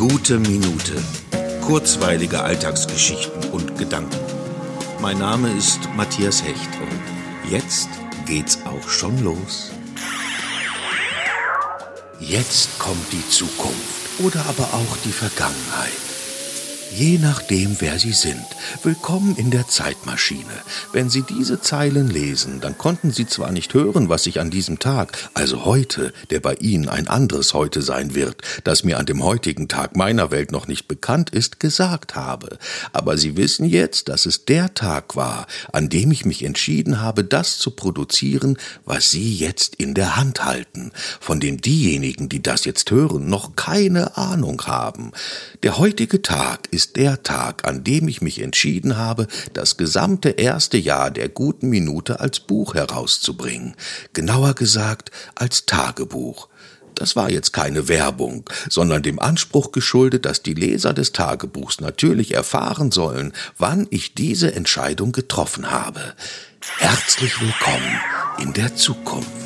Gute Minute. Kurzweilige Alltagsgeschichten und Gedanken. Mein Name ist Matthias Hecht und jetzt geht's auch schon los. Jetzt kommt die Zukunft oder aber auch die Vergangenheit. Je nachdem, wer Sie sind. Willkommen in der Zeitmaschine. Wenn Sie diese Zeilen lesen, dann konnten Sie zwar nicht hören, was ich an diesem Tag, also heute, der bei Ihnen ein anderes heute sein wird, das mir an dem heutigen Tag meiner Welt noch nicht bekannt ist, gesagt habe. Aber Sie wissen jetzt, dass es der Tag war, an dem ich mich entschieden habe, das zu produzieren, was Sie jetzt in der Hand halten, von dem diejenigen, die das jetzt hören, noch keine Ahnung haben. Der heutige Tag ist ist der Tag, an dem ich mich entschieden habe, das gesamte erste Jahr der guten Minute als Buch herauszubringen. Genauer gesagt als Tagebuch. Das war jetzt keine Werbung, sondern dem Anspruch geschuldet, dass die Leser des Tagebuchs natürlich erfahren sollen, wann ich diese Entscheidung getroffen habe. Herzlich willkommen in der Zukunft.